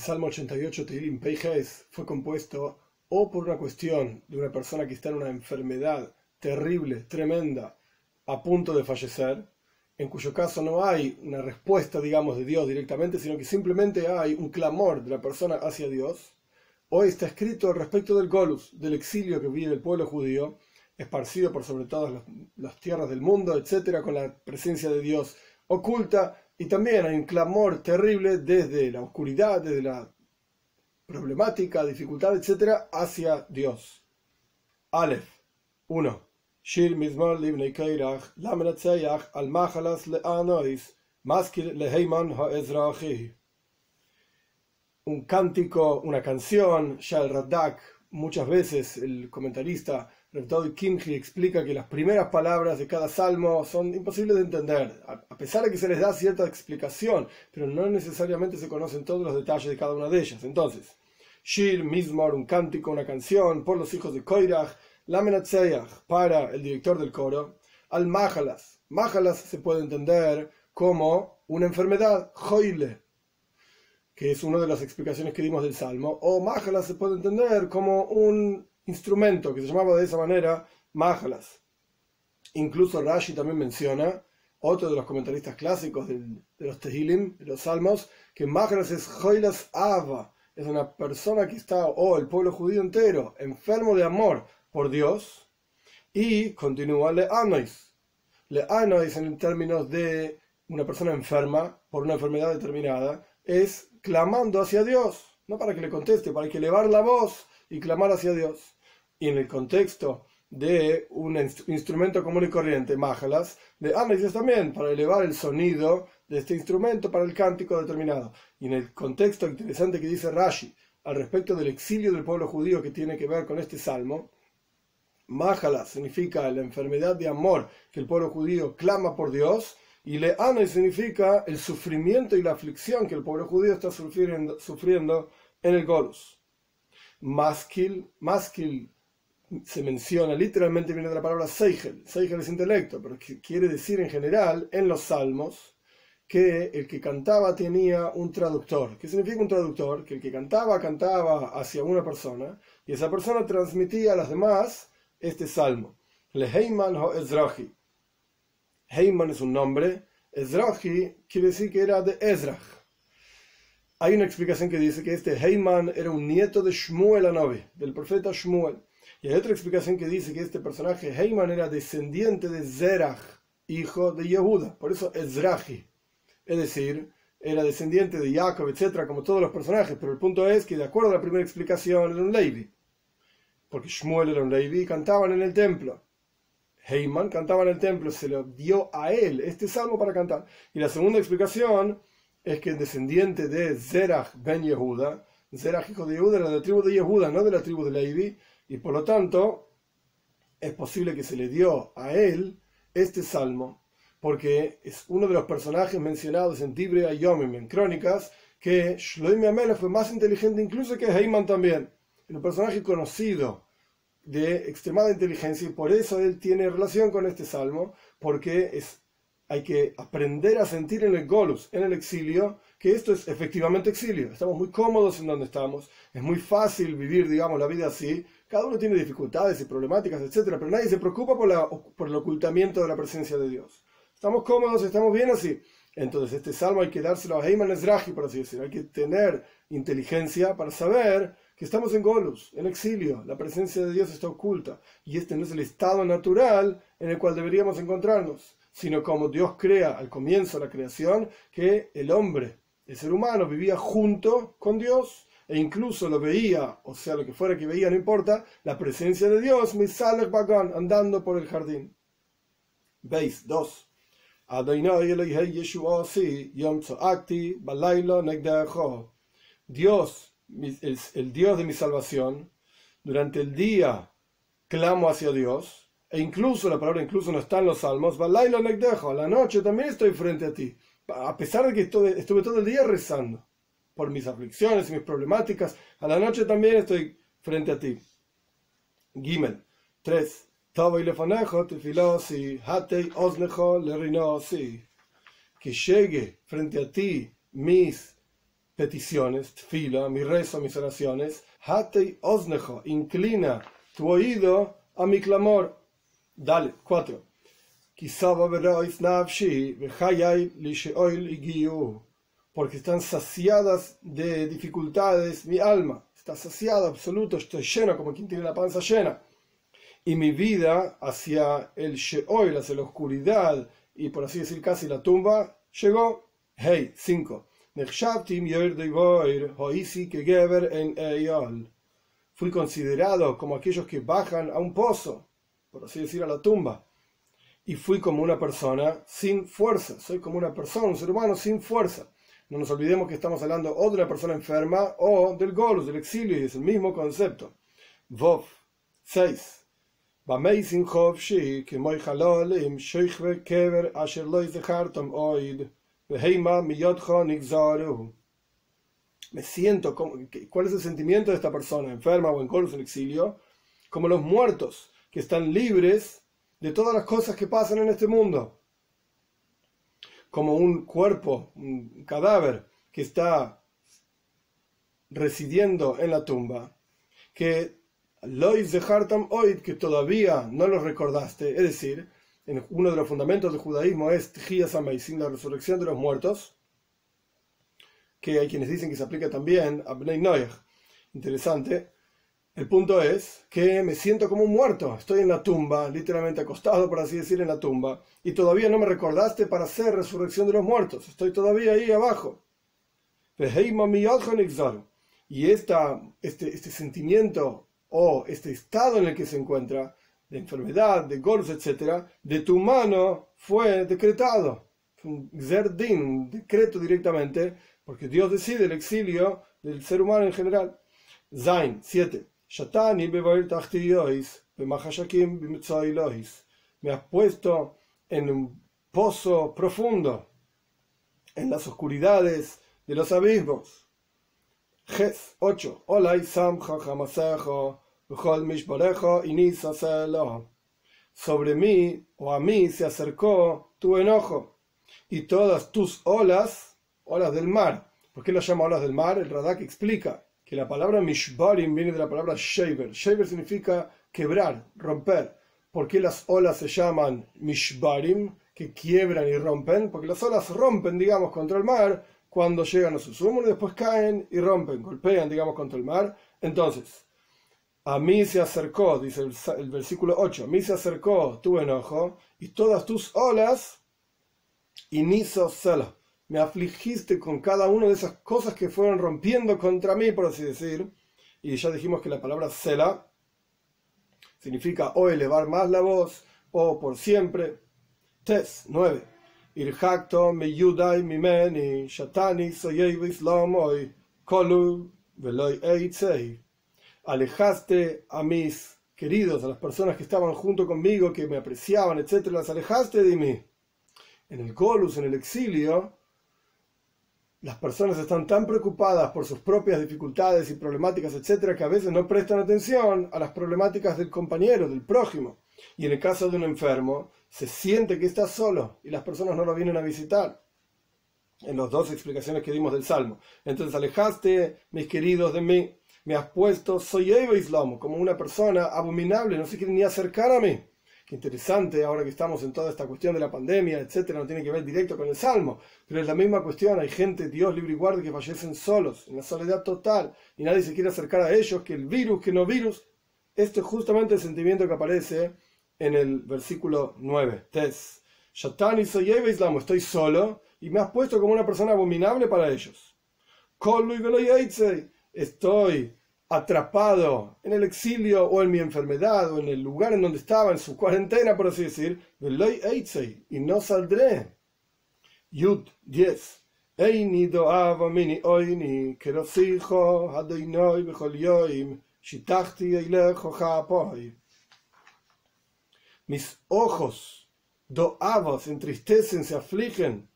Salmo 88 Tehilim Peijes fue compuesto o por una cuestión de una persona que está en una enfermedad terrible, tremenda, a punto de fallecer, en cuyo caso no hay una respuesta, digamos, de Dios directamente, sino que simplemente hay un clamor de la persona hacia Dios, o está escrito respecto del Golus, del exilio que vive el pueblo judío, esparcido por sobre todas las tierras del mundo, etcétera, con la presencia de Dios oculta y también hay un clamor terrible desde la oscuridad, desde la problemática, dificultad, etc., hacia Dios. Aleph 1. Shir mizmar livnei keirach, lamenatzeyach al machalas le'anois, maskil leheiman ha'ezrachi. Un cántico, una canción, Shal Radak, muchas veces el comentarista Revdod Kimchi explica que las primeras palabras de cada salmo son imposibles de entender, a pesar de que se les da cierta explicación, pero no necesariamente se conocen todos los detalles de cada una de ellas. Entonces, Shir, Mizmor, un cántico, una canción, por los hijos de Koirach, Lamenatzeyach, para el director del coro, Al Mahalas. Mahalas se puede entender como una enfermedad, Joile, que es una de las explicaciones que dimos del Salmo, o Mahalas se puede entender como un instrumento que se llamaba de esa manera Mahalas. Incluso Rashi también menciona, otro de los comentaristas clásicos de los Tehilim, de los Salmos, que Mahalas es Joilas Ava, es una persona que está, o el pueblo judío entero, enfermo de amor por Dios, y continúa Le Anois. Le Anois en términos de una persona enferma por una enfermedad determinada, es clamando hacia Dios, no para que le conteste, para que elevar la voz y clamar hacia Dios. Y en el contexto de un instrumento común y corriente, Majalas, de Análisis también, para elevar el sonido de este instrumento para el cántico determinado. Y en el contexto interesante que dice Rashi al respecto del exilio del pueblo judío que tiene que ver con este salmo, Majalas significa la enfermedad de amor que el pueblo judío clama por Dios, y Le'ana significa el sufrimiento y la aflicción que el pueblo judío está sufriendo, sufriendo en el Golus. Maskil, maskil se menciona, literalmente viene de la palabra Seigel. Seigel es intelecto, pero quiere decir en general, en los salmos, que el que cantaba tenía un traductor. ¿Qué significa un traductor? Que el que cantaba, cantaba hacia una persona, y esa persona transmitía a las demás este salmo. Le Heiman o Ezrahi. Heiman es un nombre, Ezrahi quiere decir que era de Ezrach. Hay una explicación que dice que este Heiman era un nieto de Shmuel Anobi, del profeta Shmuel. Y hay otra explicación que dice que este personaje Heiman era descendiente de Zerach, hijo de Yehuda, por eso Ezrahi. Es decir, era descendiente de Jacob, etcétera, como todos los personajes, pero el punto es que, de acuerdo a la primera explicación, era un Levi, porque Shmuel era un Levi y cantaban en el templo. Heiman cantaba en el templo, se lo dio a él este salmo para cantar. Y la segunda explicación es que el descendiente de Zerach ben Yehuda, Zerach hijo de Yehuda, era de la tribu de Yehuda, no de la tribu de Levi, y por lo tanto es posible que se le dio a él este salmo, porque es uno de los personajes mencionados en Tibre Yomim, en Crónicas, que Shloime Amela fue más inteligente incluso que Heiman también. un personaje conocido de extremada inteligencia y por eso él tiene relación con este salmo, porque es, hay que aprender a sentir en el Golus, en el exilio, que esto es efectivamente exilio. Estamos muy cómodos en donde estamos, es muy fácil vivir, digamos, la vida así. Cada uno tiene dificultades y problemáticas, etcétera, pero nadie se preocupa por, la, por el ocultamiento de la presencia de Dios. Estamos cómodos, estamos bien así. Entonces, este salmo hay que dárselo a Heyman Ezrahi, por así decirlo. Hay que tener inteligencia para saber que estamos en Golus, en exilio, la presencia de Dios está oculta y este no es el estado natural en el cual deberíamos encontrarnos, sino como Dios crea al comienzo de la creación, que el hombre, el ser humano, vivía junto con Dios e incluso lo veía, o sea, lo que fuera que veía, no importa, la presencia de Dios, Misalek Bagan, andando por el jardín. Veis, dos. Dios el, el Dios de mi salvación, durante el día clamo hacia Dios, e incluso la palabra incluso no está en los salmos, la noche también estoy frente a ti, a pesar de que estuve, todo el día rezando por mis aflicciones y mis problemáticas, a la noche también estoy frente a ti. Gimel 3. Que llegue frente a ti mis peticiones, fila, mi rezo, mis oraciones, hatei osnejo, inclina tu oído a mi clamor. Dale, Porque están saciadas de dificultades mi alma. Está saciada, absoluto, estoy lleno, como quien tiene la panza llena. Y mi vida hacia el Sheol, hacia la oscuridad, y por así decir casi la tumba, llegó. Hey, 5. Fui considerado como aquellos que bajan a un pozo, por así decir, a la tumba. Y fui como una persona sin fuerza. Soy como una persona, un ser humano sin fuerza. No nos olvidemos que estamos hablando o de una persona enferma o del golus, del exilio, y es el mismo concepto. Vov 6. Me siento, como, ¿cuál es el sentimiento de esta persona enferma o en colos en exilio? Como los muertos, que están libres de todas las cosas que pasan en este mundo. Como un cuerpo, un cadáver que está residiendo en la tumba, que Lois de Hartam Oid, que todavía no lo recordaste, es decir, en uno de los fundamentos del judaísmo es sin la resurrección de los muertos, que hay quienes dicen que se aplica también a Bnei Noach. Interesante. El punto es que me siento como un muerto, estoy en la tumba, literalmente acostado, por así decir, en la tumba, y todavía no me recordaste para hacer resurrección de los muertos, estoy todavía ahí abajo. Y esta, este, este sentimiento o este estado en el que se encuentra, de enfermedad, de golf, etc., de tu mano fue decretado. Zerdin, un decreto directamente, porque Dios decide el exilio del ser humano en general. Zain, 7. Me has puesto en un pozo profundo, en las oscuridades de los abismos. Ges 8. Sobre mí o a mí se acercó tu enojo y todas tus olas, olas del mar. ¿Por qué lo llama olas del mar? El Radak explica que la palabra mishbarim viene de la palabra shaver. Shaver significa quebrar, romper. ¿Por qué las olas se llaman mishbarim, que quiebran y rompen? Porque las olas rompen, digamos, contra el mar cuando llegan a su sumo y después caen y rompen, golpean, digamos, contra el mar. Entonces, a mí se acercó, dice el, versículo 8, a mí se acercó tu enojo y todas tus olas, y niso celo, me afligiste con cada una de esas cosas que fueron rompiendo contra mí, por así decir. Y ya dijimos que la palabra cela significa o elevar más la voz, o por siempre. Tes 9 irhakto me yudai mimeni shatani hoy kolu veloy eitzei alejaste a mis queridos, a las personas que estaban junto conmigo, que me apreciaban, etcétera, las alejaste de mí. En el Colus, en el exilio, las personas están tan preocupadas por sus propias dificultades y problemáticas, etcétera, que a veces no prestan atención a las problemáticas del compañero, del prójimo. Y en el caso de un enfermo, se siente que está solo y las personas no lo vienen a visitar. En las dos explicaciones que dimos del Salmo. Entonces, alejaste, mis queridos, de mí. Me has puesto, soy Evo Islam, como una persona abominable, no se quiere ni acercar a mí. Qué interesante ahora que estamos en toda esta cuestión de la pandemia, etcétera, no tiene que ver directo con el Salmo, pero es la misma cuestión. Hay gente, Dios libre y guarde, que fallecen solos, en la soledad total, y nadie se quiere acercar a ellos, que el virus, que no virus. Esto es justamente el sentimiento que aparece en el versículo 9. Tes. Shatani soy Islam, estoy solo y me has puesto como una persona abominable para ellos. Estoy atrapado en el exilio o en mi enfermedad o en el lugar en donde estaba, en su cuarentena, por así decir, y no saldré. Yud 10. Eini doava mini oini, kerosijo, hadoinoi, bechol shitachti eilejo jaapoi mis ojos doavos entristecen, se afligen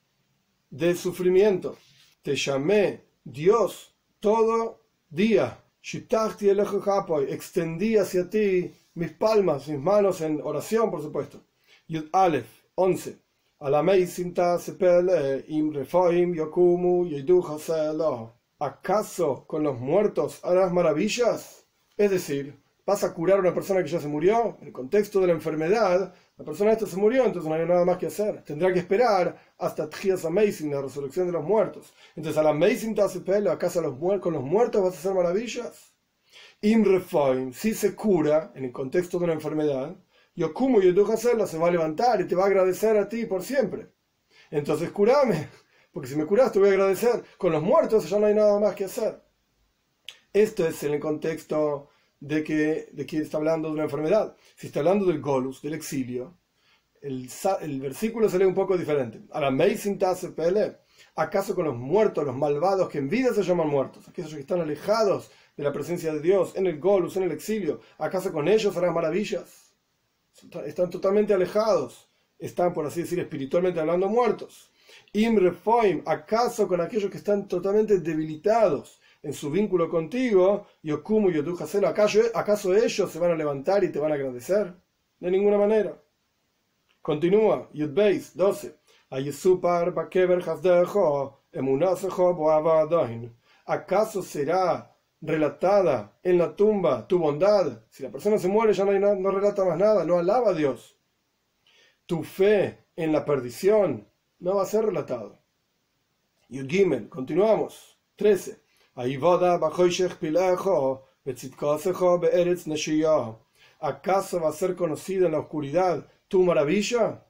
de sufrimiento. Te llamé Dios todo día. Extendí hacia ti mis palmas, mis manos en oración, por supuesto. Yud Aleph 11. Alamei sinta sepele im refoim yokumu ¿acaso con los muertos harás maravillas? Es decir, ¿vas a curar a una persona que ya se murió? En el contexto de la enfermedad, la persona esta se murió, entonces no hay nada más que hacer. Tendrá que esperar hasta Tchias Amazing, la resurrección de los muertos. Entonces, al Amazing pelo, ¿acaso los con los muertos vas a hacer maravillas? Imrefoim, si se cura en el contexto de una enfermedad, Yokumu hacerlo, se va a levantar y te va a agradecer a ti por siempre. Entonces, curame porque si me curas te voy a agradecer. Con los muertos ya no hay nada más que hacer. Esto es en el contexto de que, de que está hablando de una enfermedad. Si está hablando del golus, del exilio, el, el versículo se lee un poco diferente. ¿Acaso con los muertos, los malvados que en vida se llaman muertos, aquellos que están alejados de la presencia de Dios, en el golus, en el exilio, ¿acaso con ellos harán maravillas? Están totalmente alejados, están, por así decir, espiritualmente hablando, muertos. Imrefoim, ¿acaso con aquellos que están totalmente debilitados en su vínculo contigo, Yokumu y ¿acaso, ¿acaso ellos se van a levantar y te van a agradecer? De ninguna manera. Continúa, Yudbeis 12. ¿Acaso será relatada en la tumba tu bondad? Si la persona se muere ya no, hay no relata más nada, no alaba a Dios. Tu fe en la perdición no va a ser relatado. Y el Gimel, continuamos. 13. ¿Acaso va a ser conocida en la oscuridad tu maravilla?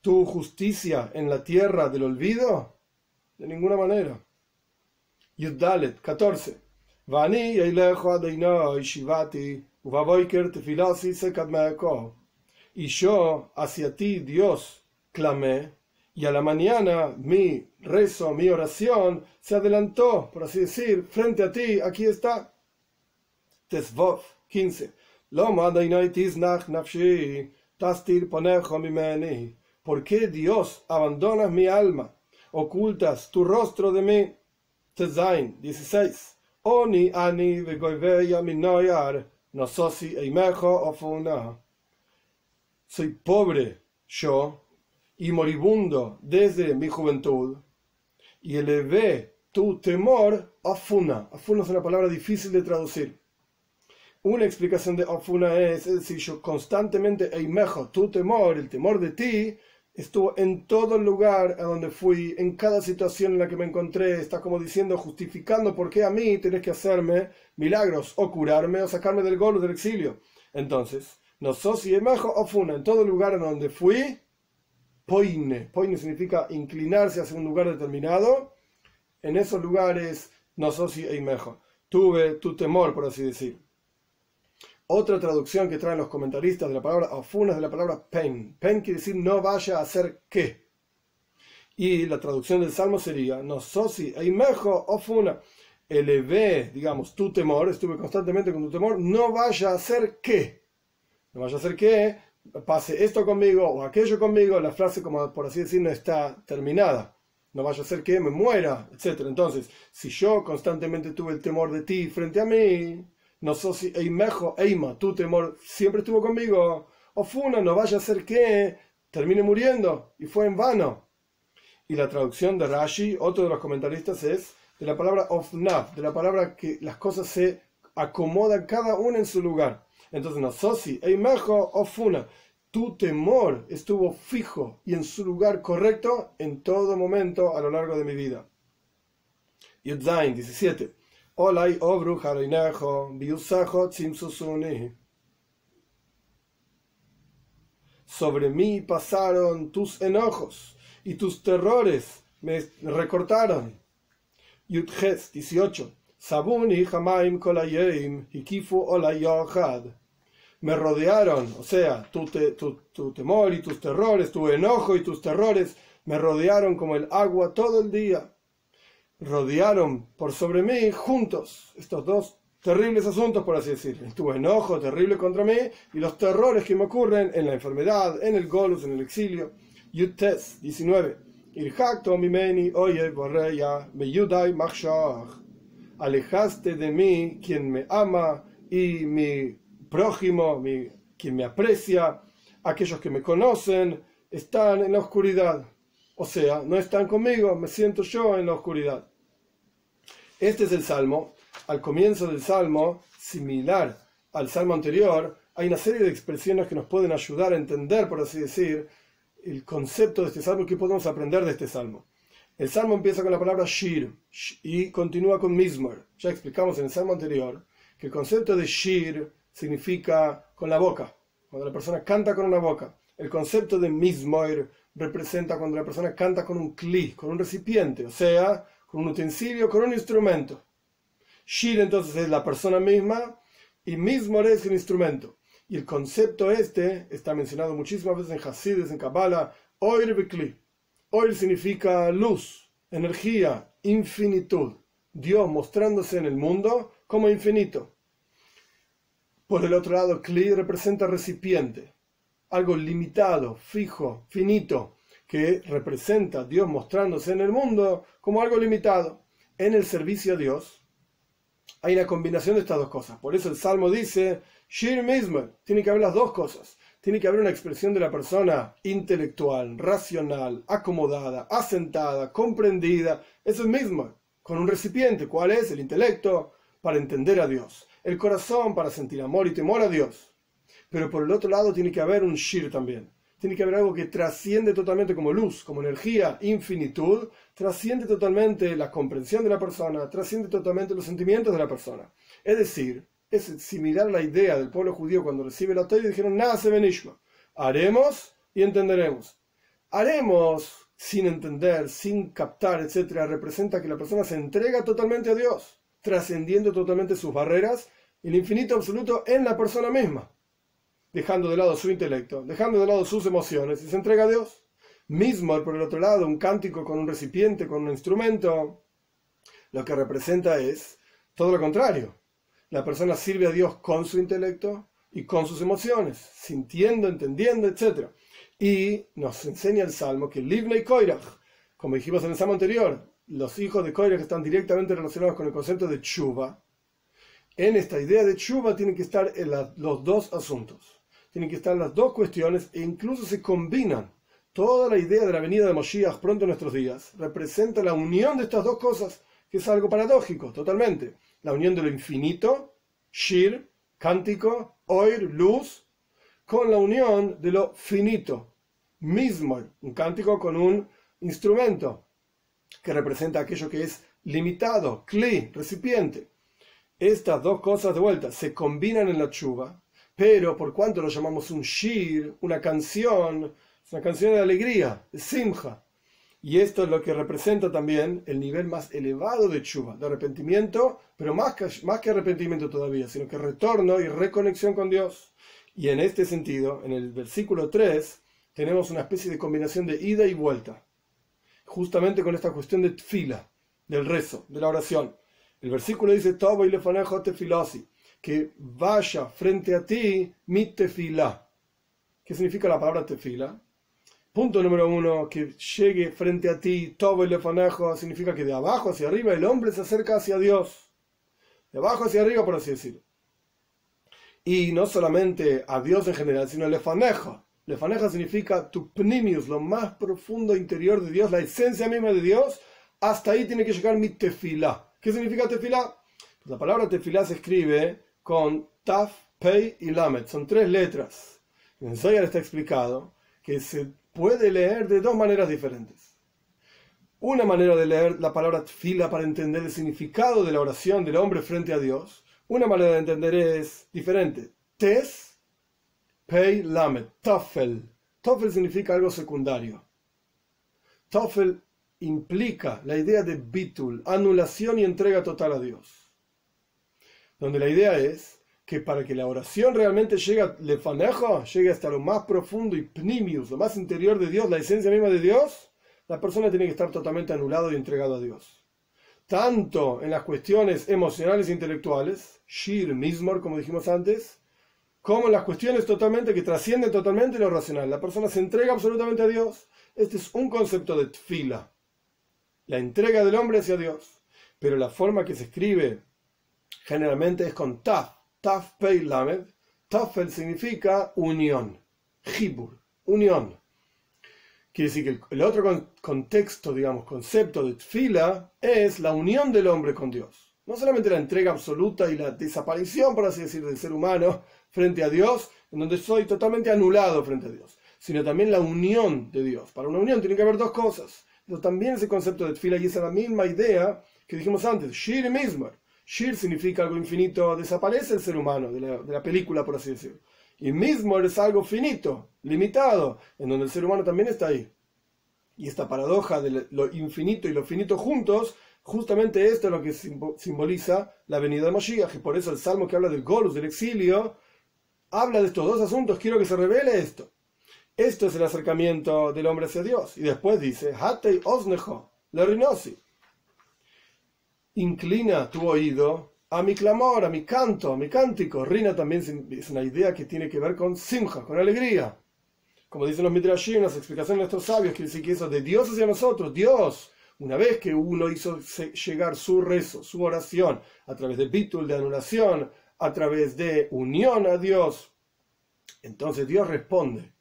¿Tu justicia en la tierra del olvido? De ninguna manera. Yuddalet 14. Y yo hacia ti, Dios, clamé y a la mañana mi rezo, mi oración se adelantó, por así decir, frente a ti, aquí está. Tesvov 15. ¿Por qué Dios abandonas mi alma? Ocultas tu rostro de mí. Tezain 16. Oni ani. Soy pobre, yo, y moribundo desde mi juventud, y elevé tu temor a Funa. Afuna es una palabra difícil de traducir. Una explicación de afuna es, es decir, yo constantemente, mejor tu temor, el temor de ti, estuvo en todo el lugar a donde fui, en cada situación en la que me encontré, está como diciendo, justificando por qué a mí tenés que hacerme milagros, o curarme, o sacarme del gol del exilio. Entonces, no sos y o funa, en todo lugar en donde fui, poine. Poine significa inclinarse hacia un lugar determinado. En esos lugares, no soy y mejor. Tuve tu temor, por así decir. Otra traducción que traen los comentaristas de la palabra afuna es de la palabra pen. Pen quiere decir no vaya a hacer qué. Y la traducción del salmo sería no sosi y mejor afuna. Elevé, digamos, tu temor, estuve constantemente con tu temor, no vaya a hacer qué. No vaya a hacer qué, pase esto conmigo o aquello conmigo, la frase, como por así decir, no está terminada. No vaya a ser que me muera, etc. Entonces, si yo constantemente tuve el temor de ti frente a mí, no sos Eimejo, Eima, tu temor siempre estuvo conmigo, o no vaya a ser que termine muriendo y fue en vano. Y la traducción de Rashi, otro de los comentaristas, es de la palabra ofnaf, de la palabra que las cosas se acomodan cada una en su lugar. Entonces, no sosi, eimejo o funa. Tu temor estuvo fijo y en su lugar correcto en todo momento a lo largo de mi vida. Yudzain 17. Olay obru Sobre mí pasaron tus enojos y tus terrores me recortaron. Yudges 18. Sabuni Hamaim Kolayim Hikifu. Me rodearon, o sea, tu, tu, temor y tus terrores, tu enojo y tus terrores me rodearon como el agua todo el día. Rodearon por sobre mí juntos estos dos terribles asuntos, por así decir. Tu enojo terrible contra mí y los terrores que me ocurren en la enfermedad, en el golus, en el exilio. Yutes 19. mimeni oye yudai alejaste de mí quien me ama y mi prójimo, mi, quien me aprecia, aquellos que me conocen, están en la oscuridad. O sea, no están conmigo, me siento yo en la oscuridad. Este es el salmo. Al comienzo del salmo, similar al salmo anterior, hay una serie de expresiones que nos pueden ayudar a entender, por así decir, el concepto de este salmo que podemos aprender de este salmo. El salmo empieza con la palabra shir y continúa con mismor. Ya explicamos en el salmo anterior que el concepto de shir significa con la boca, cuando la persona canta con una boca. El concepto de mismor representa cuando la persona canta con un kli, con un recipiente, o sea, con un utensilio, con un instrumento. Shir entonces es la persona misma y mismor es el instrumento. Y el concepto este está mencionado muchísimas veces en Hasides, en Kabbalah, Oir Bekli. Oir significa luz, energía, infinitud. Dios mostrándose en el mundo como infinito. Por el otro lado, Kli representa recipiente, algo limitado, fijo, finito, que representa Dios mostrándose en el mundo como algo limitado. En el servicio a Dios hay una combinación de estas dos cosas. Por eso el Salmo dice, Shir mismo, tiene que haber las dos cosas. Tiene que haber una expresión de la persona intelectual, racional, acomodada, asentada, comprendida. Eso es mismo, con un recipiente. ¿Cuál es? El intelecto para entender a Dios. El corazón para sentir amor y temor a Dios. Pero por el otro lado tiene que haber un shir también tiene que haber algo que trasciende totalmente como luz, como energía, infinitud, trasciende totalmente la comprensión de la persona, trasciende totalmente los sentimientos de la persona. Es decir, es similar la idea del pueblo judío cuando recibe la Torah y dijeron, nada se benishma, haremos y entenderemos. Haremos sin entender, sin captar, etcétera, representa que la persona se entrega totalmente a Dios, trascendiendo totalmente sus barreras, el infinito absoluto en la persona misma dejando de lado su intelecto, dejando de lado sus emociones y se entrega a Dios. Mismo, por el otro lado, un cántico con un recipiente, con un instrumento, lo que representa es todo lo contrario. La persona sirve a Dios con su intelecto y con sus emociones, sintiendo, entendiendo, etc. Y nos enseña el Salmo que Livna y Koirach, como dijimos en el Salmo anterior, los hijos de Koirach están directamente relacionados con el concepto de Chuba. En esta idea de Chuba tienen que estar los dos asuntos tienen que estar las dos cuestiones e incluso se combinan. Toda la idea de la venida de Moshiach pronto en nuestros días representa la unión de estas dos cosas, que es algo paradójico, totalmente. La unión de lo infinito, Shir, cántico, Oir, luz, con la unión de lo finito, mismo, un cántico con un instrumento, que representa aquello que es limitado, Kli, recipiente. Estas dos cosas de vuelta se combinan en la chuva pero por cuanto lo llamamos un shir, una canción, es una canción de alegría, de. Y esto es lo que representa también el nivel más elevado de chuva, de arrepentimiento, pero más que, más que arrepentimiento todavía, sino que retorno y reconexión con Dios. Y en este sentido, en el versículo 3, tenemos una especie de combinación de ida y vuelta, justamente con esta cuestión de fila, del rezo, de la oración. El versículo dice, Tobo y lefanejo tefilosi que vaya frente a ti mi tefila. ¿Qué significa la palabra tefila? Punto número uno, que llegue frente a ti todo el lefanejo, significa que de abajo hacia arriba el hombre se acerca hacia Dios. De abajo hacia arriba, por así decirlo. Y no solamente a Dios en general, sino lefanejo. Lefanejo significa tu pnimius, lo más profundo interior de Dios, la esencia misma de Dios. Hasta ahí tiene que llegar mi tefila. ¿Qué significa tefila? Pues la palabra tefila se escribe con Taf, Pei y Lamed. Son tres letras. En Zohar está explicado que se puede leer de dos maneras diferentes. Una manera de leer la palabra fila para entender el significado de la oración del hombre frente a Dios. Una manera de entender es diferente. Tes, Pei, Lamed, Tafel. Tafel significa algo secundario. Tafel implica la idea de bitul, anulación y entrega total a Dios donde la idea es que para que la oración realmente llegue a lefanejo, llegue hasta lo más profundo y pnimius, lo más interior de Dios, la esencia misma de Dios, la persona tiene que estar totalmente anulado y entregado a Dios. Tanto en las cuestiones emocionales e intelectuales, shir, mismor, como dijimos antes, como en las cuestiones totalmente que trascienden totalmente lo racional. La persona se entrega absolutamente a Dios. Este es un concepto de tfila, la entrega del hombre hacia Dios. Pero la forma que se escribe generalmente es con taf, taf pei lamed. Tafel significa unión, jibur, unión. Quiere decir que el, otro contexto, digamos, concepto de tfila es la unión del hombre con Dios. No solamente la entrega absoluta y la desaparición, por así decir, del ser humano frente a Dios, en donde soy totalmente anulado frente a Dios, sino también la unión de Dios. Para una unión tiene que haber dos cosas. Pero también ese concepto de tfila y esa es la misma idea que dijimos antes, Shir y Mizmar. Shir significa algo infinito, desaparece el ser humano de la, película, por así decirlo. Y Mizmar es algo finito, limitado, en donde el ser humano también está ahí. Y esta paradoja de lo infinito y lo finito juntos, justamente esto es lo que simboliza la venida de Moshiach. Y por eso el salmo que habla del Golus, del exilio, habla de estos dos asuntos. Quiero que se revele esto. Esto es el acercamiento del hombre hacia Dios. Y después dice, Hatei osnejo, la rinosi. Inclina tu oído a mi clamor, a mi canto, a mi cántico. Rina también es una idea que tiene que ver con simja, con alegría. Como dicen los midrashim, las explicaciones de nuestros sabios, quiere decir que eso de Dios hacia nosotros, Dios, una vez que uno hizo llegar su rezo, su oración, a través de bitul, de anulación, a través de unión a Dios, entonces Dios responde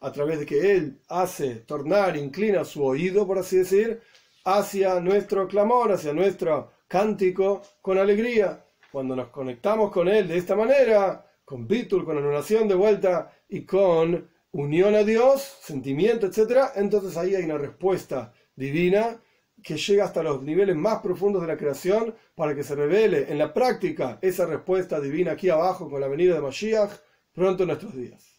a través de que Él hace tornar, inclina su oído, por así decir, hacia nuestro clamor, hacia nuestro cántico con alegría. Cuando nos conectamos con Él de esta manera, con Bitul, con anulación de vuelta y con unión a Dios, sentimiento, etc., entonces ahí hay una respuesta divina que llega hasta los niveles más profundos de la creación para que se revele en la práctica esa respuesta divina aquí abajo con la venida de Mashiach pronto en nuestros días.